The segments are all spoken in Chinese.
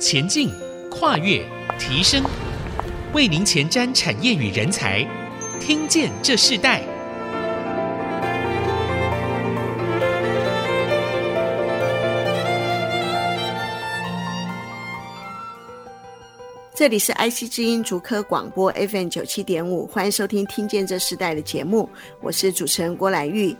前进、跨越、提升，为您前瞻产业与人才，听见这世代。这里是 IC 之音竹科广播 FM 九七点五，欢迎收听《听见这世代》的节目，我是主持人郭兰玉。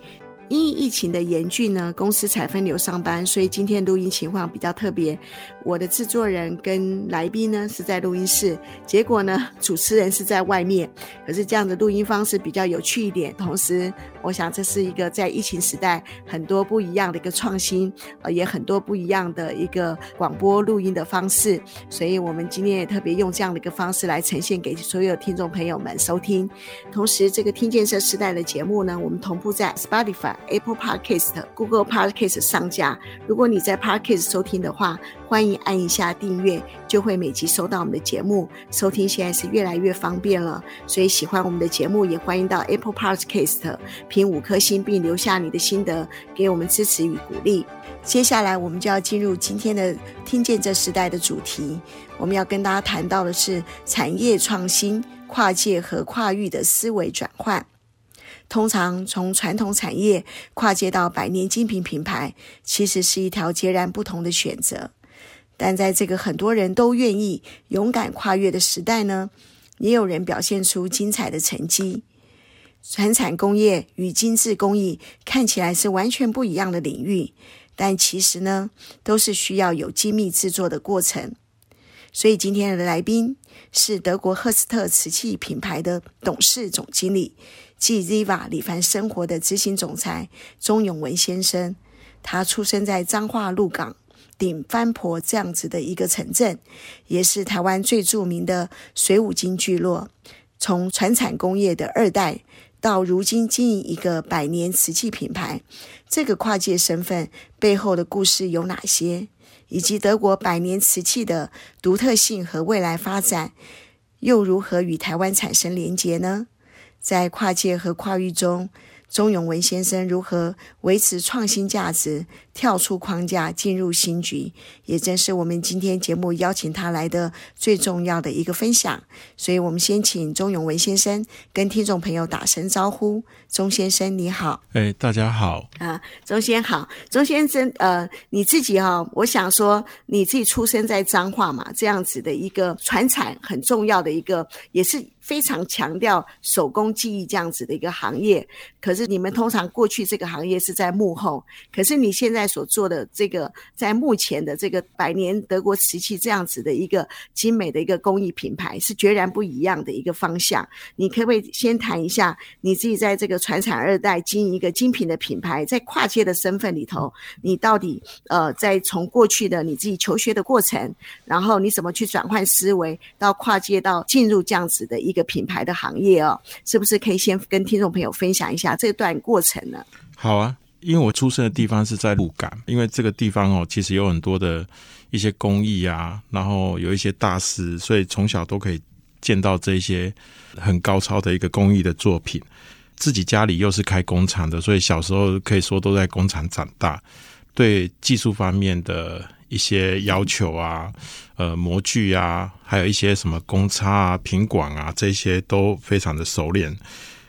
因疫情的严峻呢，公司采分流上班，所以今天录音情况比较特别。我的制作人跟来宾呢是在录音室，结果呢主持人是在外面。可是这样的录音方式比较有趣一点，同时我想这是一个在疫情时代很多不一样的一个创新，呃，也很多不一样的一个广播录音的方式。所以我们今天也特别用这样的一个方式来呈现给所有听众朋友们收听。同时，这个听见这时代的节目呢，我们同步在 Spotify。Apple Podcast、Google Podcast 上架。如果你在 Podcast 收听的话，欢迎按一下订阅，就会每集收到我们的节目。收听现在是越来越方便了，所以喜欢我们的节目，也欢迎到 Apple Podcast 评五颗星，并留下你的心得，给我们支持与鼓励。接下来，我们就要进入今天的“听见这时代”的主题。我们要跟大家谈到的是产业创新、跨界和跨域的思维转换。通常从传统产业跨界到百年精品品牌，其实是一条截然不同的选择。但在这个很多人都愿意勇敢跨越的时代呢，也有人表现出精彩的成绩。传产工业与精致工艺看起来是完全不一样的领域，但其实呢，都是需要有精密制作的过程。所以今天的来宾是德国赫斯特瓷器品牌的董事总经理。继 Ziva 李凡生活的执行总裁钟永文先生，他出生在彰化鹿港顶番婆这样子的一个城镇，也是台湾最著名的水五金聚落。从传产工业的二代到如今经营一个百年瓷器品牌，这个跨界身份背后的故事有哪些？以及德国百年瓷器的独特性和未来发展，又如何与台湾产生连结呢？在跨界和跨域中，钟永文先生如何维持创新价值，跳出框架进入新局，也正是我们今天节目邀请他来的最重要的一个分享。所以，我们先请钟永文先生跟听众朋友打声招呼。钟先生，你好。哎，大家好。啊，钟先好。钟先生，呃，你自己哈、哦，我想说，你自己出生在彰化嘛，这样子的一个传产很重要的一个，也是非常强调手工技艺这样子的一个行业。可是你们通常过去这个行业是在幕后，可是你现在在所做的这个，在目前的这个百年德国瓷器这样子的一个精美的一个工艺品牌，是决然不一样的一个方向。你可不可以先谈一下你自己在这个？传产二代经营一个精品的品牌，在跨界的身份里头，你到底呃，在从过去的你自己求学的过程，然后你怎么去转换思维，到跨界到进入这样子的一个品牌的行业哦？是不是可以先跟听众朋友分享一下这段过程呢？好啊，因为我出生的地方是在鹿港，因为这个地方哦，其实有很多的一些工艺啊，然后有一些大师，所以从小都可以见到这些很高超的一个工艺的作品。自己家里又是开工厂的，所以小时候可以说都在工厂长大，对技术方面的一些要求啊，呃，模具啊，还有一些什么公差啊、品管啊，这些都非常的熟练。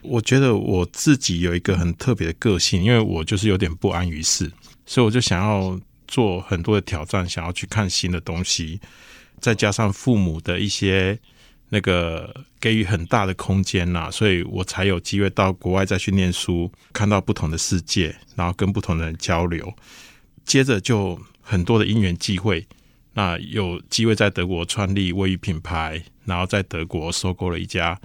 我觉得我自己有一个很特别的个性，因为我就是有点不安于世，所以我就想要做很多的挑战，想要去看新的东西，再加上父母的一些。那个给予很大的空间呐、所以我才有机会到国外再去念书，看到不同的世界，然后跟不同的人交流。接着就很多的因缘际会，那有机会在德国创立卫浴品牌，然后在德国收购了一家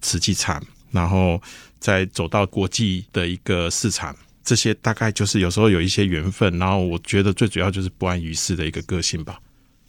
瓷器厂，然后再走到国际的一个市场。这些大概就是有时候有一些缘分，然后我觉得最主要就是不安于世的一个个性吧。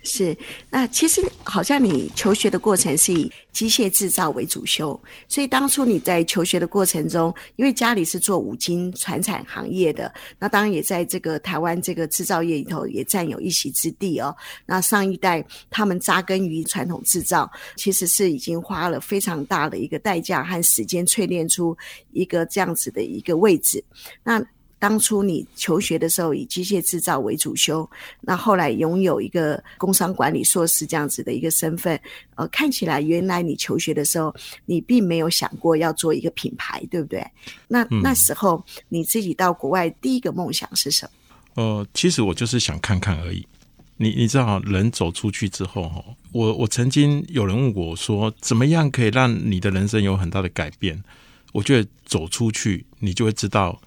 是，那其实好像你求学的过程是以机械制造为主修，所以当初你在求学的过程中，因为家里是做五金传产行业的，那当然也在这个台湾这个制造业里头也占有一席之地哦。那上一代他们扎根于传统制造，其实是已经花了非常大的一个代价和时间淬炼出一个这样子的一个位置。那当初你求学的时候以机械制造为主修，那后来拥有一个工商管理硕士这样子的一个身份，呃，看起来原来你求学的时候，你并没有想过要做一个品牌，对不对？那、嗯、那时候你自己到国外第一个梦想是什么？呃，其实我就是想看看而已。你你知道，人走出去之后，哈，我我曾经有人问我说，怎么样可以让你的人生有很大的改变？我觉得走出去，你就会知道，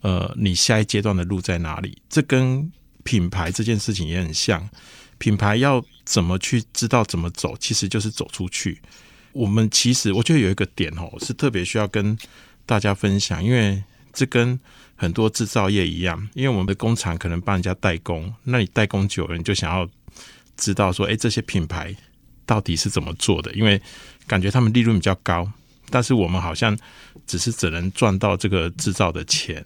呃，你下一阶段的路在哪里。这跟品牌这件事情也很像，品牌要怎么去知道怎么走，其实就是走出去。我们其实我觉得有一个点哦，是特别需要跟大家分享，因为这跟很多制造业一样，因为我们的工厂可能帮人家代工，那你代工久了，你就想要知道说，哎，这些品牌到底是怎么做的？因为感觉他们利润比较高。但是我们好像只是只能赚到这个制造的钱，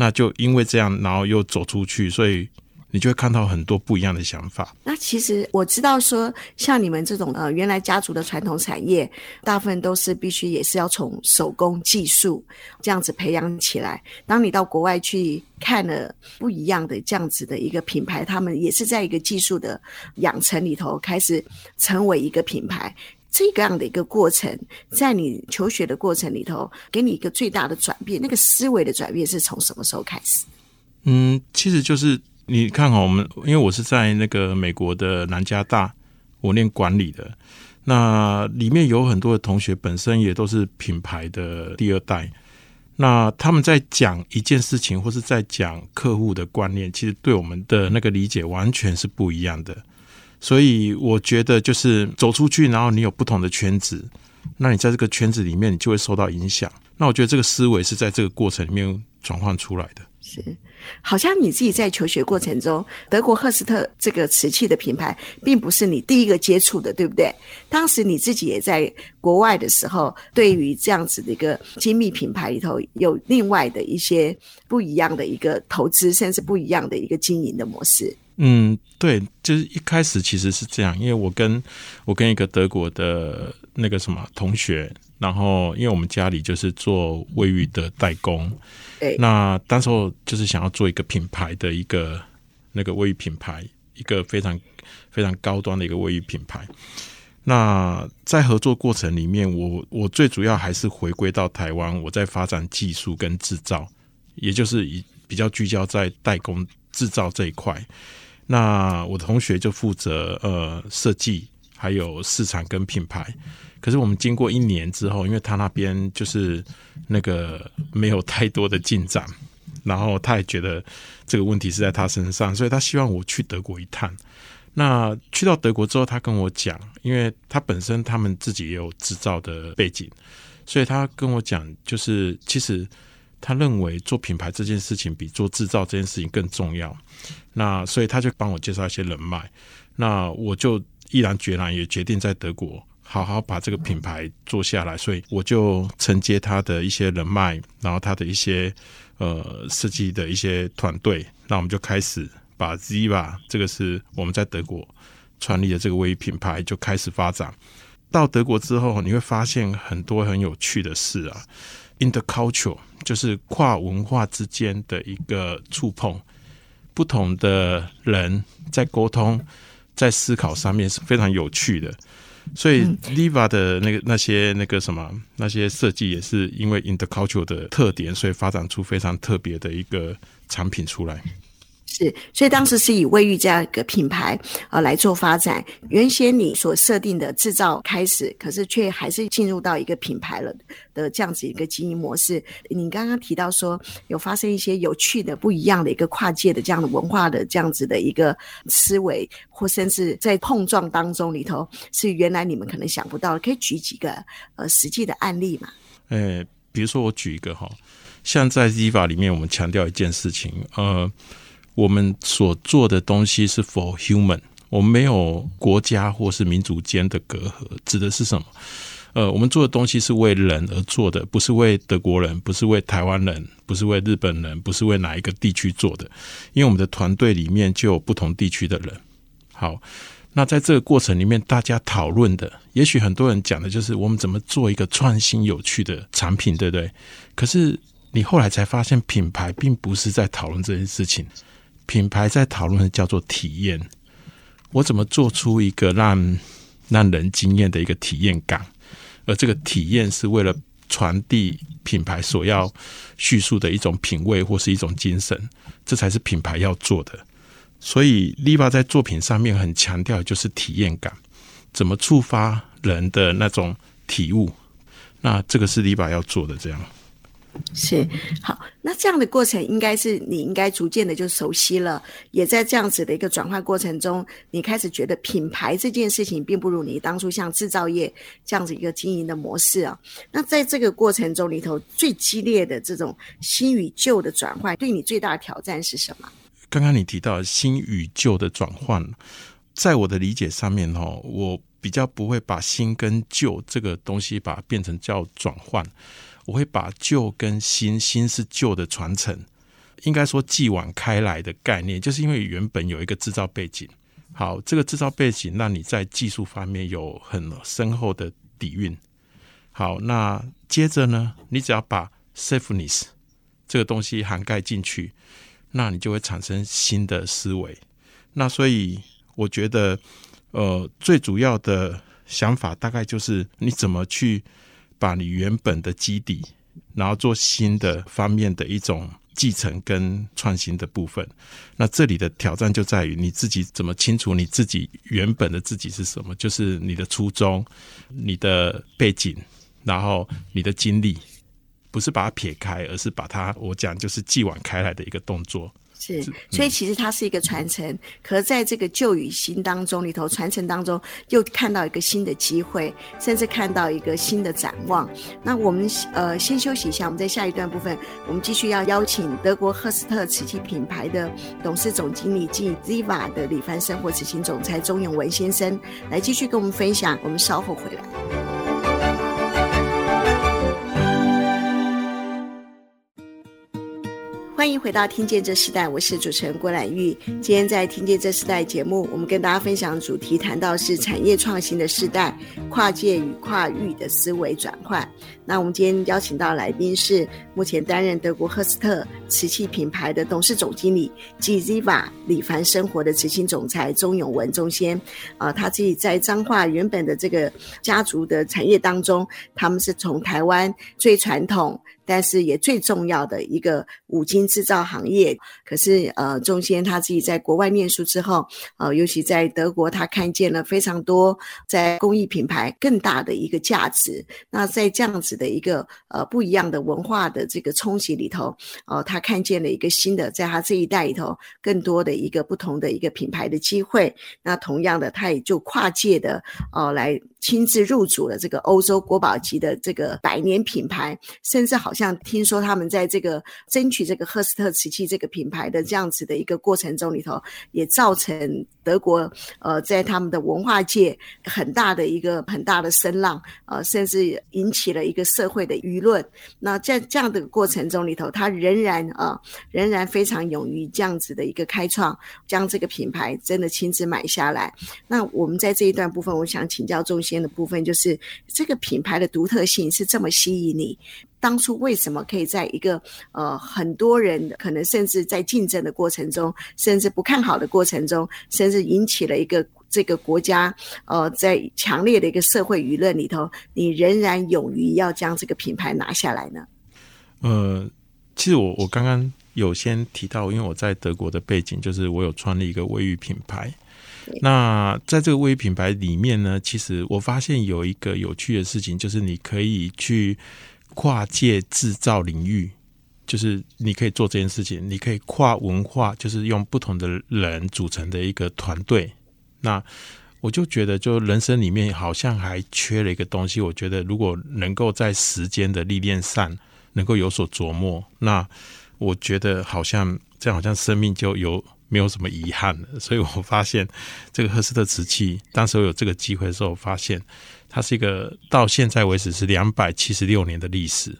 那就因为这样，然后又走出去，所以你就会看到很多不一样的想法。那其实我知道说，像你们这种呃原来家族的传统产业，大部分都是必须也是要从手工技术这样子培养起来。当你到国外去看了不一样的这样子的一个品牌，他们也是在一个技术的养成里头开始成为一个品牌。这个样的一个过程，在你求学的过程里头，给你一个最大的转变。那个思维的转变是从什么时候开始？嗯，其实就是你看哈，我们因为我是在那个美国的南加大，我念管理的，那里面有很多的同学本身也都是品牌的第二代。那他们在讲一件事情，或是在讲客户的观念，其实对我们的那个理解完全是不一样的。所以我觉得就是走出去，然后你有不同的圈子，那你在这个圈子里面，你就会受到影响。那我觉得这个思维是在这个过程里面转换出来的。是，好像你自己在求学过程中，德国赫斯特这个瓷器的品牌，并不是你第一个接触的，对不对？当时你自己也在国外的时候，对于这样子的一个精密品牌里头，有另外的一些不一样的一个投资，甚至不一样的一个经营的模式。嗯，对，就是一开始其实是这样，因为我跟我跟一个德国的那个什么同学，然后因为我们家里就是做卫浴的代工，对，那当时候就是想要做一个品牌的一个那个卫浴品牌，一个非常非常高端的一个卫浴品牌。那在合作过程里面，我我最主要还是回归到台湾，我在发展技术跟制造，也就是以比较聚焦在代工制造这一块。那我的同学就负责呃设计，还有市场跟品牌。可是我们经过一年之后，因为他那边就是那个没有太多的进展，然后他也觉得这个问题是在他身上，所以他希望我去德国一趟。那去到德国之后，他跟我讲，因为他本身他们自己也有制造的背景，所以他跟我讲，就是其实。他认为做品牌这件事情比做制造这件事情更重要，那所以他就帮我介绍一些人脉，那我就毅然决然也决定在德国好好把这个品牌做下来，所以我就承接他的一些人脉，然后他的一些呃设计的一些团队，那我们就开始把 Ziva 这个是我们在德国创立的这个卫浴品牌就开始发展。到德国之后，你会发现很多很有趣的事啊。Intercultural 就是跨文化之间的一个触碰，不同的人在沟通、在思考上面是非常有趣的。所以 Liva 的那个那些那个什么那些设计也是因为 Intercultural 的特点，所以发展出非常特别的一个产品出来。是，所以当时是以卫浴这样一个品牌呃来做发展。原先你所设定的制造开始，可是却还是进入到一个品牌了的这样子一个经营模式。你刚刚提到说有发生一些有趣的、不一样的一个跨界的这样的文化的这样子的一个思维，或甚至在碰撞当中里头是原来你们可能想不到的。可以举几个呃实际的案例嘛？呃，比如说我举一个哈，像在 Ziva 里面，我们强调一件事情，呃。我们所做的东西是 for human，我们没有国家或是民族间的隔阂。指的是什么？呃，我们做的东西是为人而做的，不是为德国人，不是为台湾人，不是为日本人，不是为哪一个地区做的。因为我们的团队里面就有不同地区的人。好，那在这个过程里面，大家讨论的，也许很多人讲的就是我们怎么做一个创新有趣的产品，对不对？可是你后来才发现，品牌并不是在讨论这件事情，品牌在讨论的叫做体验。我怎么做出一个让让人惊艳的一个体验感？而这个体验是为了传递品牌所要叙述的一种品味或是一种精神，这才是品牌要做的。所以利巴在作品上面很强调就是体验感，怎么触发人的那种体悟？那这个是利巴要做的，这样。是好，那这样的过程应该是你应该逐渐的就熟悉了，也在这样子的一个转换过程中，你开始觉得品牌这件事情并不如你当初像制造业这样子一个经营的模式啊。那在这个过程中里头，最激烈的这种新与旧的转换，对你最大的挑战是什么？刚刚你提到新与旧的转换，在我的理解上面哦，我比较不会把新跟旧这个东西把它变成叫转换。我会把旧跟新，新是旧的传承，应该说继往开来的概念，就是因为原本有一个制造背景，好，这个制造背景让你在技术方面有很深厚的底蕴。好，那接着呢，你只要把 safeness 这个东西涵盖进去，那你就会产生新的思维。那所以我觉得，呃，最主要的想法大概就是你怎么去。把你原本的基底，然后做新的方面的一种继承跟创新的部分。那这里的挑战就在于你自己怎么清楚你自己原本的自己是什么，就是你的初衷、你的背景，然后你的经历，不是把它撇开，而是把它我讲就是继往开来的一个动作。是，所以其实它是一个传承，嗯、可是在这个旧与新当中里头，传承当中又看到一个新的机会，甚至看到一个新的展望。那我们呃先休息一下，我们在下一段部分，我们继续要邀请德国赫斯特瓷器品牌的董事总经理暨 Ziva 的李凡生活执行总裁钟永文先生来继续跟我们分享。我们稍后回来。欢迎回到《听见这时代》，我是主持人郭兰玉。今天在《听见这时代》节目，我们跟大家分享主题谈到是产业创新的时代，跨界与跨域的思维转换。那我们今天邀请到来宾是目前担任德国赫斯特瓷器品牌的董事总经理及 Ziva 李帆生活的执行总裁钟永文钟先。啊、他自己在彰化原本的这个家族的产业当中，他们是从台湾最传统。但是也最重要的一个五金制造行业，可是呃，钟先他自己在国外念书之后，呃，尤其在德国，他看见了非常多在工艺品牌更大的一个价值。那在这样子的一个呃不一样的文化的这个冲击里头，呃，他看见了一个新的，在他这一代里头更多的一个不同的一个品牌的机会。那同样的，他也就跨界的呃来。亲自入主了这个欧洲国宝级的这个百年品牌，甚至好像听说他们在这个争取这个赫斯特瓷器这个品牌的这样子的一个过程中里头，也造成德国呃在他们的文化界很大的一个很大的声浪，呃，甚至引起了一个社会的舆论。那在这样的过程中里头，他仍然啊、呃、仍然非常勇于这样子的一个开创，将这个品牌真的亲自买下来。那我们在这一段部分，我想请教钟先的部分就是这个品牌的独特性是这么吸引你，当初为什么可以在一个呃很多人可能甚至在竞争的过程中，甚至不看好的过程中，甚至引起了一个这个国家呃在强烈的一个社会舆论里头，你仍然勇于要将这个品牌拿下来呢？呃，其实我我刚刚有先提到，因为我在德国的背景，就是我有创立一个卫浴品牌。那在这个微品牌里面呢，其实我发现有一个有趣的事情，就是你可以去跨界制造领域，就是你可以做这件事情，你可以跨文化，就是用不同的人组成的一个团队。那我就觉得，就人生里面好像还缺了一个东西。我觉得如果能够在时间的历练上能够有所琢磨，那我觉得好像这样，好像生命就有。没有什么遗憾的，所以我发现这个赫斯特瓷器，当时我有这个机会的时候，我发现它是一个到现在为止是两百七十六年的历史。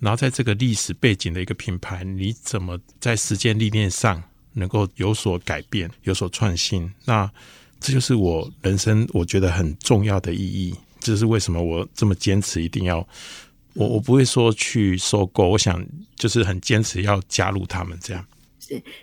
然后在这个历史背景的一个品牌，你怎么在时间历练上能够有所改变、有所创新？那这就是我人生我觉得很重要的意义。这是为什么我这么坚持一定要我我不会说去收购，我想就是很坚持要加入他们这样。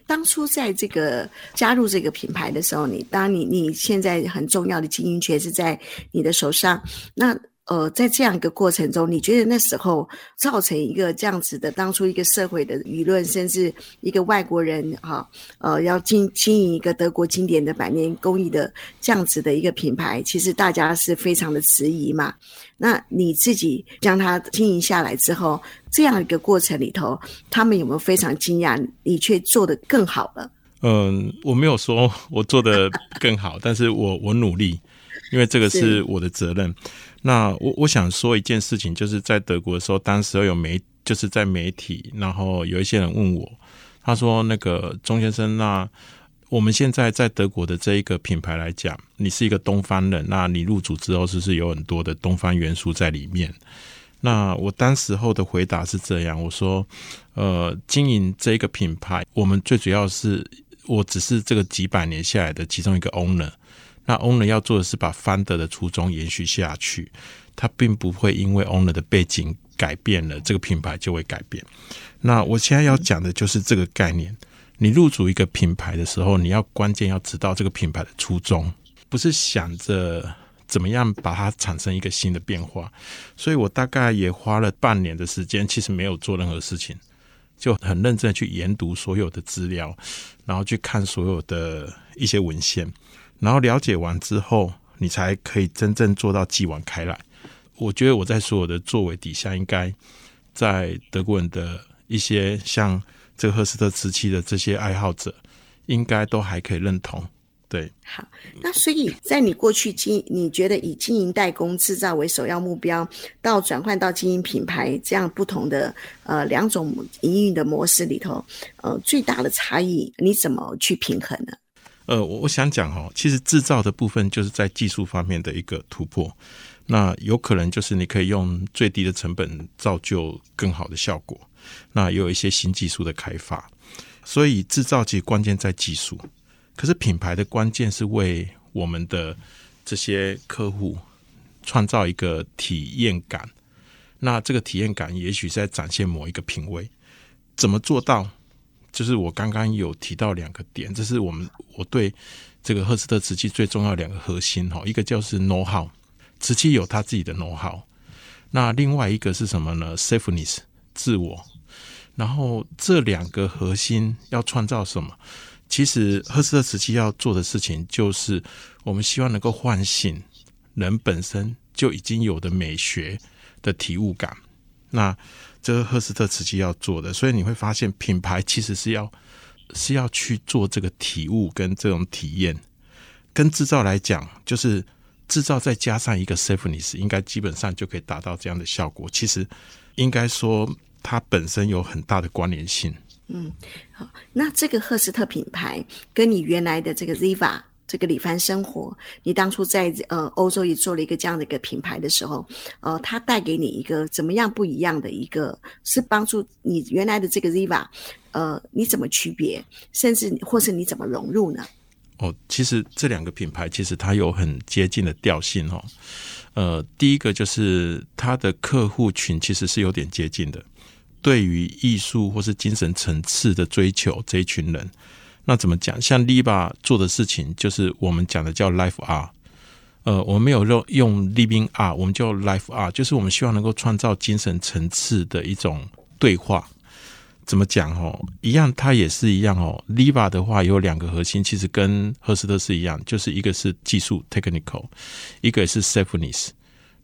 当初在这个加入这个品牌的时候，你当你你现在很重要的经营权是在你的手上，那。呃，在这样一个过程中，你觉得那时候造成一个这样子的当初一个社会的舆论，甚至一个外国人哈，呃，要经经营一个德国经典的百年工艺的这样子的一个品牌，其实大家是非常的迟疑嘛。那你自己将它经营下来之后，这样一个过程里头，他们有没有非常惊讶？你却做得更好了？嗯，我没有说 我做得更好，但是我我努力，因为这个是我的责任。那我我想说一件事情，就是在德国的时候，当时有媒，就是在媒体，然后有一些人问我，他说：“那个钟先生，那我们现在在德国的这一个品牌来讲，你是一个东方人，那你入主之后是不是有很多的东方元素在里面？”那我当时候的回答是这样，我说：“呃，经营这个品牌，我们最主要是我只是这个几百年下来的其中一个 owner。”那 owner 要做的是把 founder 的初衷延续下去，他并不会因为 owner 的背景改变了，这个品牌就会改变。那我现在要讲的就是这个概念。你入主一个品牌的时候，你要关键要知道这个品牌的初衷，不是想着怎么样把它产生一个新的变化。所以我大概也花了半年的时间，其实没有做任何事情，就很认真去研读所有的资料，然后去看所有的一些文献。然后了解完之后，你才可以真正做到继往开来。我觉得我在所有的作为底下，应该在德国人的一些像这个赫斯特瓷器的这些爱好者，应该都还可以认同。对，好，那所以在你过去经，你觉得以经营代工制造为首要目标，到转换到经营品牌这样不同的呃两种营运的模式里头，呃，最大的差异你怎么去平衡呢？呃，我我想讲哦，其实制造的部分就是在技术方面的一个突破，那有可能就是你可以用最低的成本造就更好的效果，那也有一些新技术的开发，所以制造其实关键在技术，可是品牌的关键是为我们的这些客户创造一个体验感，那这个体验感也许在展现某一个品味，怎么做到？就是我刚刚有提到两个点，这是我们我对这个赫斯特瓷器最重要两个核心哈，一个就是 know how，瓷器有它自己的 know how，那另外一个是什么呢？safeness 自我，然后这两个核心要创造什么？其实赫斯特时期要做的事情，就是我们希望能够唤醒人本身就已经有的美学的体悟感，那。这个赫斯特时期要做的，所以你会发现品牌其实是要是要去做这个体悟跟这种体验，跟制造来讲，就是制造再加上一个 safeness，应该基本上就可以达到这样的效果。其实应该说它本身有很大的关联性。嗯，好，那这个赫斯特品牌跟你原来的这个 Ziva。这个里帆生活，你当初在呃欧洲也做了一个这样的一个品牌的时候，呃，它带给你一个怎么样不一样的一个，是帮助你原来的这个 Ziva，呃，你怎么区别，甚至或是你怎么融入呢？哦，其实这两个品牌其实它有很接近的调性哦。呃，第一个就是它的客户群其实是有点接近的，对于艺术或是精神层次的追求这一群人。那怎么讲？像 Liva 做的事情，就是我们讲的叫 Life R。呃，我们没有用用 Living R，我们叫 Life R，就是我们希望能够创造精神层次的一种对话。怎么讲？哦，一样，它也是一样哦。Liva 的话有两个核心，其实跟赫斯特是一样，就是一个是技术 （technical），一个是 safeness。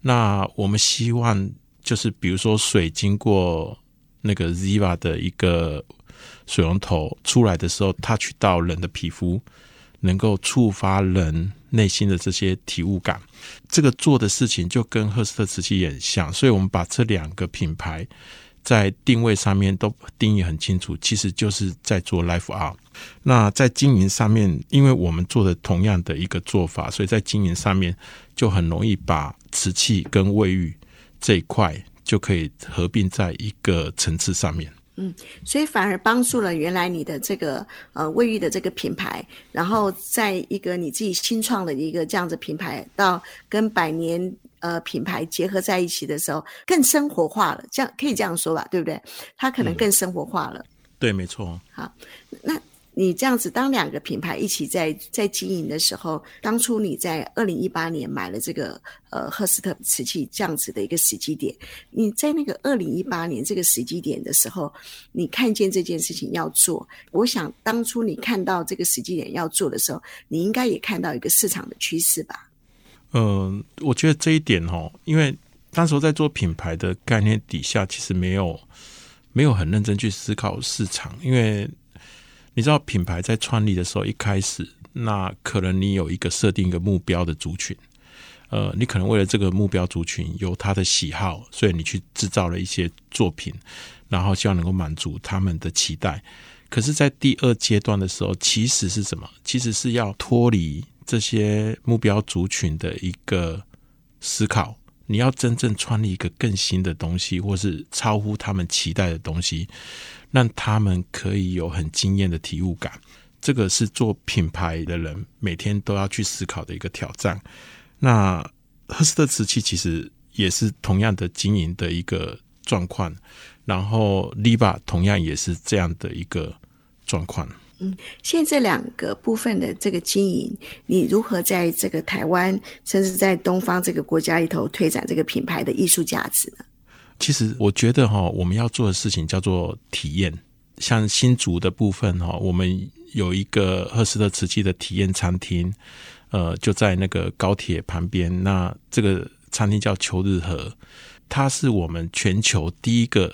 那我们希望就是比如说水经过那个 Ziva 的一个。水龙头出来的时候，touch 到人的皮肤，能够触发人内心的这些体悟感。这个做的事情就跟赫斯特瓷器也很像，所以我们把这两个品牌在定位上面都定义很清楚，其实就是在做 Life Art。那在经营上面，因为我们做的同样的一个做法，所以在经营上面就很容易把瓷器跟卫浴这一块就可以合并在一个层次上面。嗯，所以反而帮助了原来你的这个呃卫浴的这个品牌，然后在一个你自己新创的一个这样子品牌，到跟百年呃品牌结合在一起的时候，更生活化了，这样可以这样说吧，对不对？它可能更生活化了。嗯、对，没错。好，那。你这样子，当两个品牌一起在在经营的时候，当初你在二零一八年买了这个呃赫斯特瓷器这样子的一个时机点，你在那个二零一八年这个时机点的时候，你看见这件事情要做，我想当初你看到这个时机点要做的时候，你应该也看到一个市场的趋势吧？嗯、我觉得这一点哦，因为当时在做品牌的概念底下，其实没有没有很认真去思考市场，因为。你知道品牌在创立的时候，一开始那可能你有一个设定一个目标的族群，呃，你可能为了这个目标族群有他的喜好，所以你去制造了一些作品，然后希望能够满足他们的期待。可是，在第二阶段的时候，其实是什么？其实是要脱离这些目标族群的一个思考，你要真正创立一个更新的东西，或是超乎他们期待的东西。让他们可以有很惊艳的体悟感，这个是做品牌的人每天都要去思考的一个挑战。那赫斯特瓷器其实也是同样的经营的一个状况，然后 Liva 同样也是这样的一个状况。嗯，现在这两个部分的这个经营，你如何在这个台湾，甚至在东方这个国家里头推展这个品牌的艺术价值呢？其实我觉得哈，我们要做的事情叫做体验。像新竹的部分哈，我们有一个赫斯特瓷器的体验餐厅，呃，就在那个高铁旁边。那这个餐厅叫秋日和，它是我们全球第一个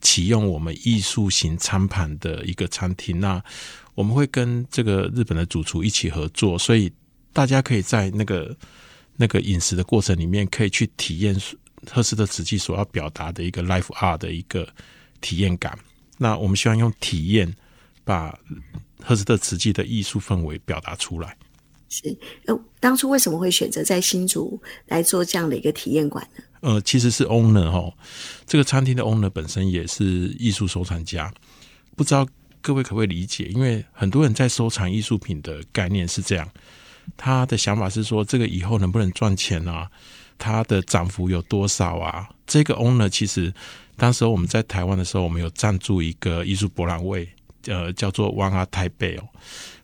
启用我们艺术型餐盘的一个餐厅。那我们会跟这个日本的主厨一起合作，所以大家可以在那个那个饮食的过程里面，可以去体验。赫斯特瓷器所要表达的一个 life art 的一个体验感，那我们希望用体验把赫斯特瓷器的艺术氛围表达出来。是，呃，当初为什么会选择在新竹来做这样的一个体验馆呢？呃，其实是 owner 哈，这个餐厅的 owner 本身也是艺术收藏家，不知道各位可不可以理解？因为很多人在收藏艺术品的概念是这样，他的想法是说，这个以后能不能赚钱啊？它的涨幅有多少啊？这个 owner 其实当时我们在台湾的时候，我们有赞助一个艺术博览会，呃，叫做 One Art Taipei 哦。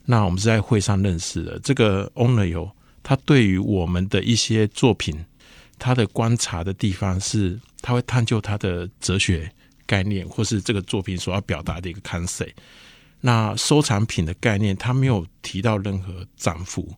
那我们是在会上认识的。这个 owner 有他对于我们的一些作品，他的观察的地方是，他会探究他的哲学概念，或是这个作品所要表达的一个 concept。那收藏品的概念，他没有提到任何涨幅。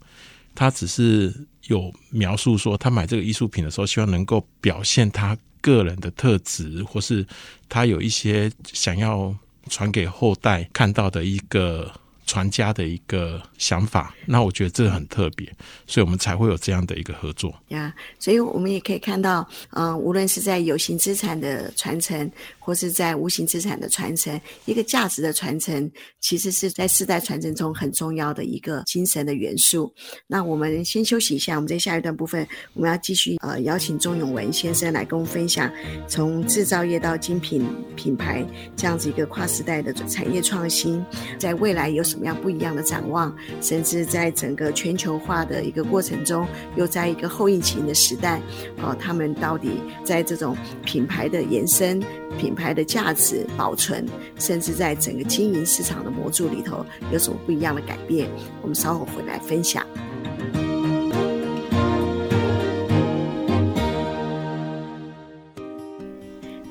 他只是有描述说，他买这个艺术品的时候，希望能够表现他个人的特质，或是他有一些想要传给后代看到的一个。传家的一个想法，那我觉得这很特别，所以我们才会有这样的一个合作呀。所以我们也可以看到，呃，无论是在有形资产的传承，或是在无形资产的传承，一个价值的传承，其实是在世代传承中很重要的一个精神的元素。那我们先休息一下，我们在下一段部分，我们要继续呃邀请钟永文先生来跟我们分享，从制造业到精品品牌这样子一个跨时代的产业创新，在未来有什？什么样不一样的展望，甚至在整个全球化的一个过程中，又在一个后疫情的时代，哦，他们到底在这种品牌的延伸、品牌的价值保存，甚至在整个经营市场的模组里头，有什么不一样的改变？我们稍后回来分享。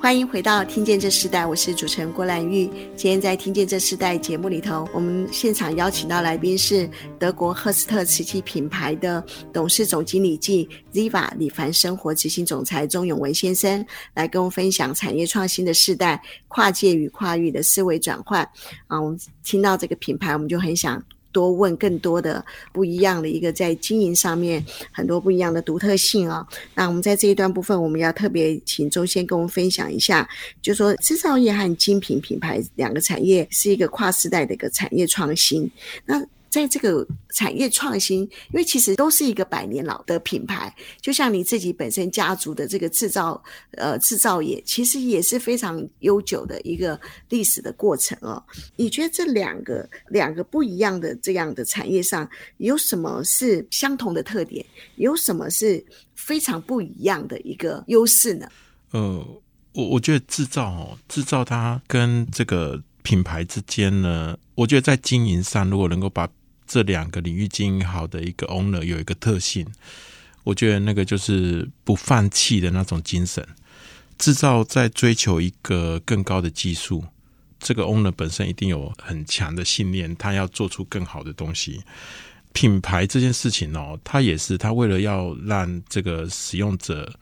欢迎回到《听见这时代》，我是主持人郭兰玉。今天在《听见这时代》节目里头，我们现场邀请到来宾是德国赫斯特瓷器品牌的董事总经理暨 Ziva 李凡生活执行总裁钟永文先生，来跟我们分享产业创新的世代、跨界与跨域的思维转换。啊，我们听到这个品牌，我们就很想。多问更多的不一样的一个在经营上面很多不一样的独特性啊、那我们在这一段部分，我们要特别请周先跟我们分享一下，就说制造业和精品品牌两个产业是一个跨时代的一个产业创新。那在这个产业创新，因为其实都是一个百年老的品牌，就像你自己本身家族的这个制造，呃，制造业其实也是非常悠久的一个历史的过程哦。你觉得这两个两个不一样的这样的产业上有什么是相同的特点？有什么是非常不一样的一个优势呢？呃，我我觉得制造哦，制造它跟这个品牌之间呢，我觉得在经营上，如果能够把这两个领域经营好的一个 owner 有一个特性，我觉得那个就是不放弃的那种精神。制造在追求一个更高的技术，这个 owner 本身一定有很强的信念，他要做出更好的东西。品牌这件事情哦，他也是他为了要让这个使用者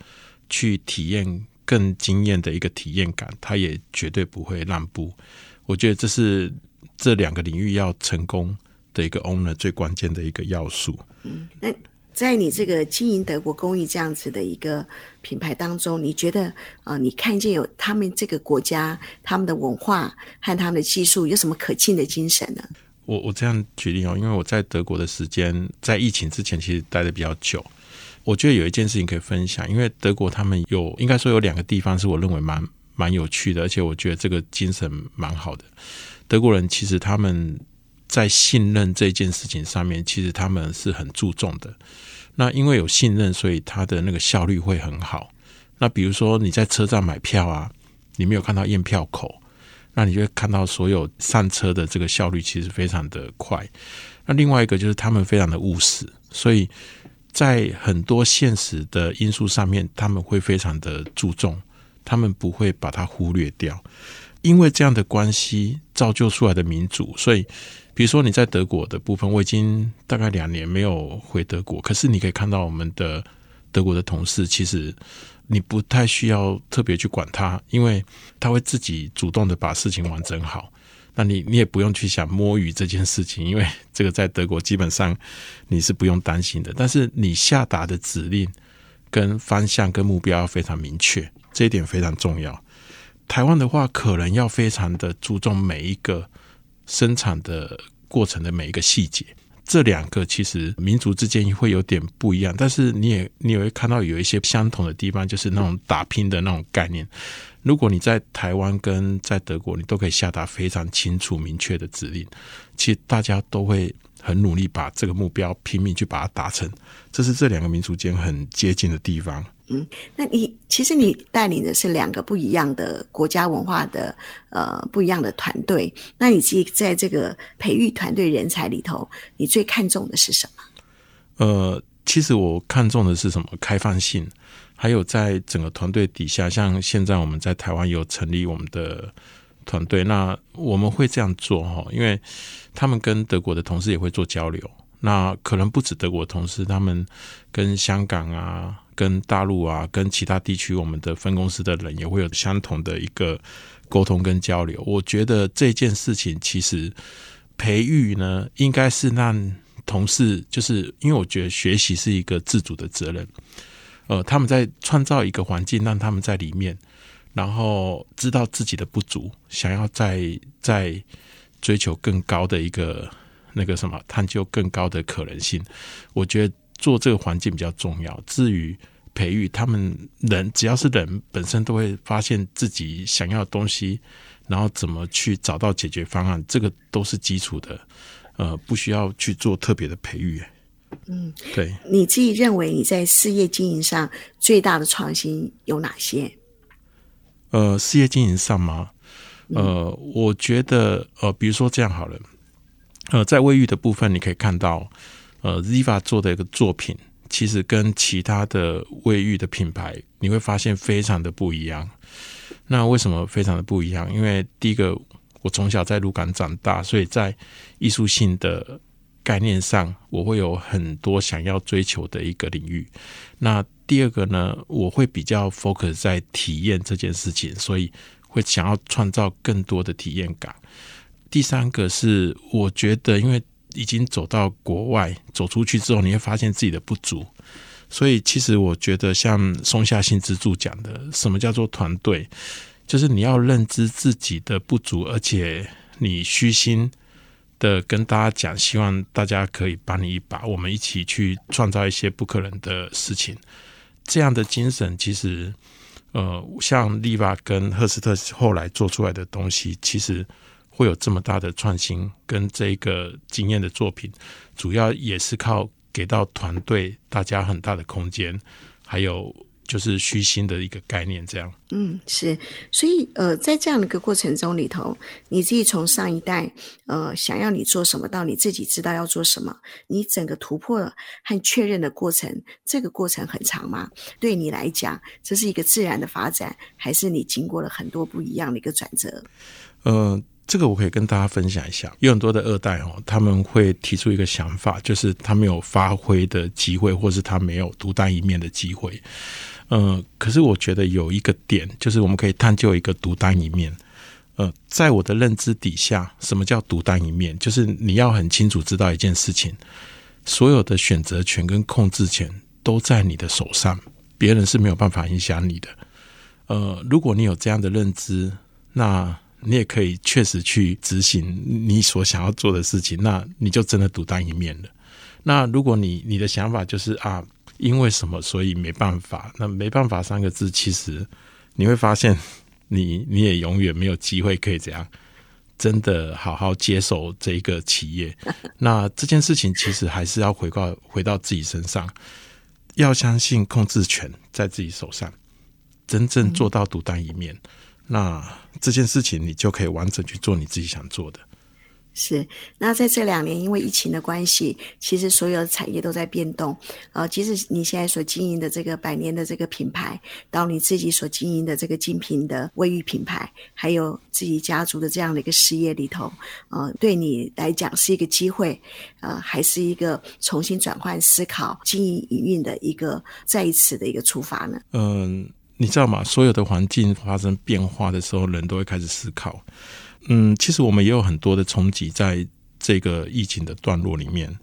去体验更惊艳的一个体验感，他也绝对不会让步。我觉得这是这两个领域要成功的一个 owner 最关键的一个要素。嗯，那在你这个经营德国工艺这样子的一个品牌当中，你觉得呃，你看见有他们这个国家他们的文化和他们的技术有什么可敬的精神呢？我我这样举例哦，因为我在德国的时间在疫情之前其实待的比较久，我觉得有一件事情可以分享，因为德国他们有应该说有两个地方是我认为蛮蛮有趣的，而且我觉得这个精神蛮好的。德国人其实他们。在信任这件事情上面，其实他们是很注重的。那因为有信任，所以他的那个效率会很好。那比如说你在车站买票啊，你没有看到验票口，那你就会看到所有上车的这个效率其实非常的快。那另外一个就是他们非常的务实，所以在很多现实的因素上面，他们会非常的注重，他们不会把它忽略掉。因为这样的关系造就出来的民主，所以。比如说你在德国的部分，我已经大概两年没有回德国，可是你可以看到我们的德国的同事，其实你不太需要特别去管他，因为他会自己主动的把事情完成好。那你你也不用去想摸鱼这件事情，因为这个在德国基本上你是不用担心的。但是你下达的指令跟方向跟目标要非常明确，这一点非常重要。台湾的话，可能要非常的注重每一个。生产的过程的每一个细节，这两个其实民族之间会有点不一样，但是你也你也会看到有一些相同的地方，就是那种打拼的那种概念。如果你在台湾跟在德国，你都可以下达非常清楚明确的指令，其实大家都会很努力把这个目标拼命去把它达成，这是这两个民族间很接近的地方。嗯，那你其实你带领的是两个不一样的国家文化的呃不一样的团队，那你自己在这个培育团队人才里头，你最看重的是什么？呃，其实我看重的是什么？开放性，还有在整个团队底下，像现在我们在台湾有成立我们的团队，那我们会这样做哈，因为他们跟德国的同事也会做交流，那可能不止德国同事，他们跟香港啊。跟大陆啊，跟其他地区我们的分公司的人也会有相同的一个沟通跟交流。我觉得这件事情其实培育呢，应该是让同事，就是因为我觉得学习是一个自主的责任。呃，他们在创造一个环境，让他们在里面，然后知道自己的不足，想要再再追求更高的一个那个什么，探究更高的可能性。我觉得。做这个环境比较重要。至于培育他们人，只要是人本身都会发现自己想要的东西，然后怎么去找到解决方案，这个都是基础的。呃，不需要去做特别的培育。嗯，对。你自己认为你在事业经营上最大的创新有哪些？呃，事业经营上吗？呃，我觉得呃，比如说这样好了。呃，在卫浴的部分，你可以看到。呃，Ziva 做的一个作品，其实跟其他的卫浴的品牌，你会发现非常的不一样。那为什么非常的不一样？因为第一个，我从小在鹿港长大，所以在艺术性的概念上，我会有很多想要追求的一个领域。那第二个呢，我会比较 focus 在体验这件事情，所以会想要创造更多的体验感。第三个是，我觉得因为。已经走到国外，走出去之后，你会发现自己的不足。所以，其实我觉得，像松下幸之助讲的，什么叫做团队？就是你要认知自己的不足，而且你虚心的跟大家讲，希望大家可以帮你一把，我们一起去创造一些不可能的事情。这样的精神，其实，呃，像利巴跟赫斯特后来做出来的东西，其实会有这么大的创新，跟这个经验的作品，主要也是靠给到团队大家很大的空间，还有。就是虚心的一个概念，这样。嗯，是，所以呃，在这样的一个过程中里头，你自己从上一代呃想要你做什么，到你自己知道要做什么，你整个突破和确认的过程，这个过程很长吗？对你来讲，这是一个自然的发展，还是你经过了很多不一样的一个转折？呃。这个我可以跟大家分享一下，有很多的二代哦，他们会提出一个想法，就是他没有发挥的机会，或是他没有独当一面的机会。呃，可是我觉得有一个点，就是我们可以探究一个独当一面。呃，在我的认知底下，什么叫独当一面？就是你要很清楚知道一件事情，所有的选择权跟控制权都在你的手上，别人是没有办法影响你的。呃，如果你有这样的认知，那你也可以确实去执行你所想要做的事情，那你就真的独当一面了。那如果你你的想法就是啊，因为什么所以没办法，那没办法三个字，其实你会发现你你也永远没有机会可以这样真的好好接手这一个企业。那这件事情其实还是要回到回到自己身上，要相信控制权在自己手上，真正做到独当一面。那这件事情，你就可以完整去做你自己想做的。是。那在这两年，因为疫情的关系，其实所有的产业都在变动。呃，即使你现在所经营的这个百年的这个品牌，到你自己所经营的这个精品的卫浴品牌，还有自己家族的这样的一个事业里头，呃，对你来讲是一个机会，呃，还是一个重新转换思考经营营运的一个再一次的一个出发呢？嗯。你知道吗？所有的环境发生变化的时候，人都会开始思考。嗯，其实我们也有很多的冲击，在这个疫情的段落里面。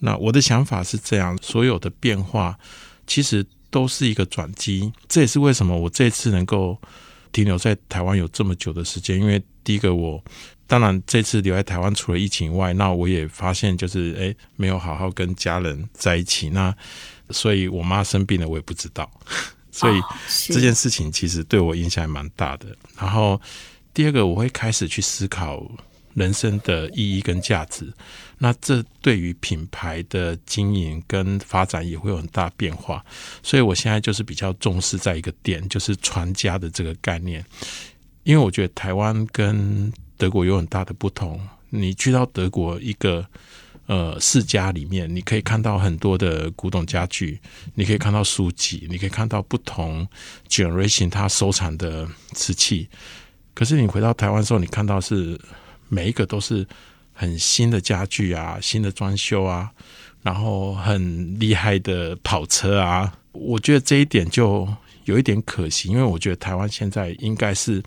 那我的想法是这样：所有的变化其实都是一个转机。这也是为什么我这次能够停留在台湾有这么久的时间。因为第一个，我当然这次留在台湾，除了疫情以外，那我也发现就是诶，没有好好跟家人在一起。那所以我妈生病了，我也不知道。所以这件事情其实对我影响还蛮大的。然后第二个，我会开始去思考人生的意义跟价值。那这对于品牌的经营跟发展也会有很大变化。所以我现在就是比较重视在一个点，就是传家的这个概念。因为我觉得台湾跟德国有很大的不同。你去到德国一个。呃，世家里面你可以看到很多的古董家具，你可以看到书籍，你可以看到不同 generation 它收藏的瓷器。可是你回到台湾的时候，你看到是每一个都是很新的家具啊，新的装修啊，然后很厉害的跑车啊。我觉得这一点就有一点可惜，因为我觉得台湾现在应该是。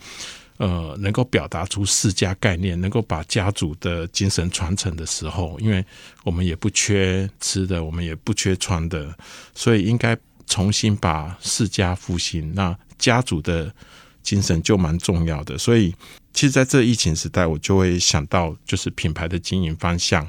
呃，能够表达出世家概念，能够把家族的精神传承的时候，因为我们也不缺吃的，我们也不缺穿的，所以应该重新把世家复兴。那家族的精神就蛮重要的。所以，其实在这疫情时代，我就会想到，就是品牌的经营方向，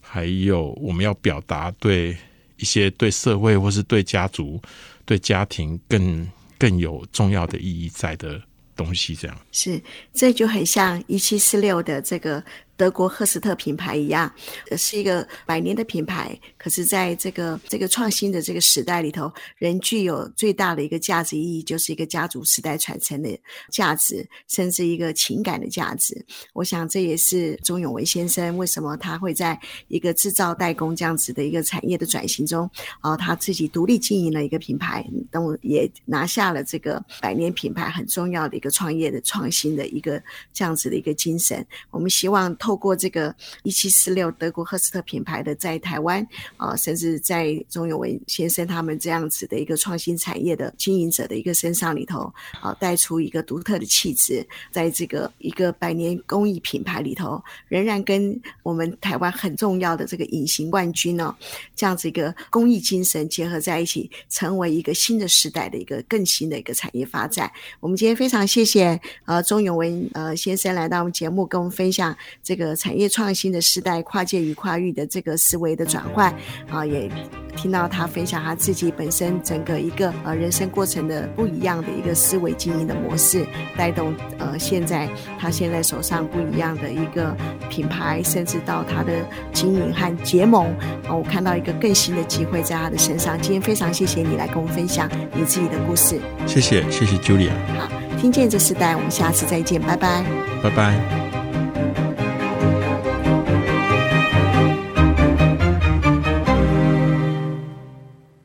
还有我们要表达对一些对社会或是对家族、对家庭更更有重要的意义在的。东西这样是，这就很像一七四六的这个。德国赫斯特品牌一样，是一个百年的品牌。可是，在这个这个创新的这个时代里头，仍具有最大的一个价值意义，就是一个家族时代传承的价值，甚至一个情感的价值。我想，这也是钟永维先生为什么他会在一个制造代工这样子的一个产业的转型中，啊，他自己独立经营了一个品牌，等也拿下了这个百年品牌很重要的一个创业的创新的一个这样子的一个精神。我们希望。透过这个一七四六德国赫斯特品牌的在台湾啊，甚至在钟永文先生他们这样子的一个创新产业的经营者的一个身上里头啊，带出一个独特的气质，在这个一个百年工艺品牌里头，仍然跟我们台湾很重要的这个隐形冠军呢，这样子一个工艺精神结合在一起，成为一个新的时代的一个更新的一个产业发展。我们今天非常谢谢呃钟永文呃先生来到我们节目，跟我们分享这。这个产业创新的时代，跨界与跨域的这个思维的转换啊，也听到他分享他自己本身整个一个呃人生过程的不一样的一个思维经营的模式，带动呃现在他现在手上不一样的一个品牌，甚至到他的经营和结盟啊，我看到一个更新的机会在他的身上。今天非常谢谢你来跟我们分享你自己的故事，谢谢谢谢 Julia。好，听见这时代，我们下次再见，拜拜，拜拜。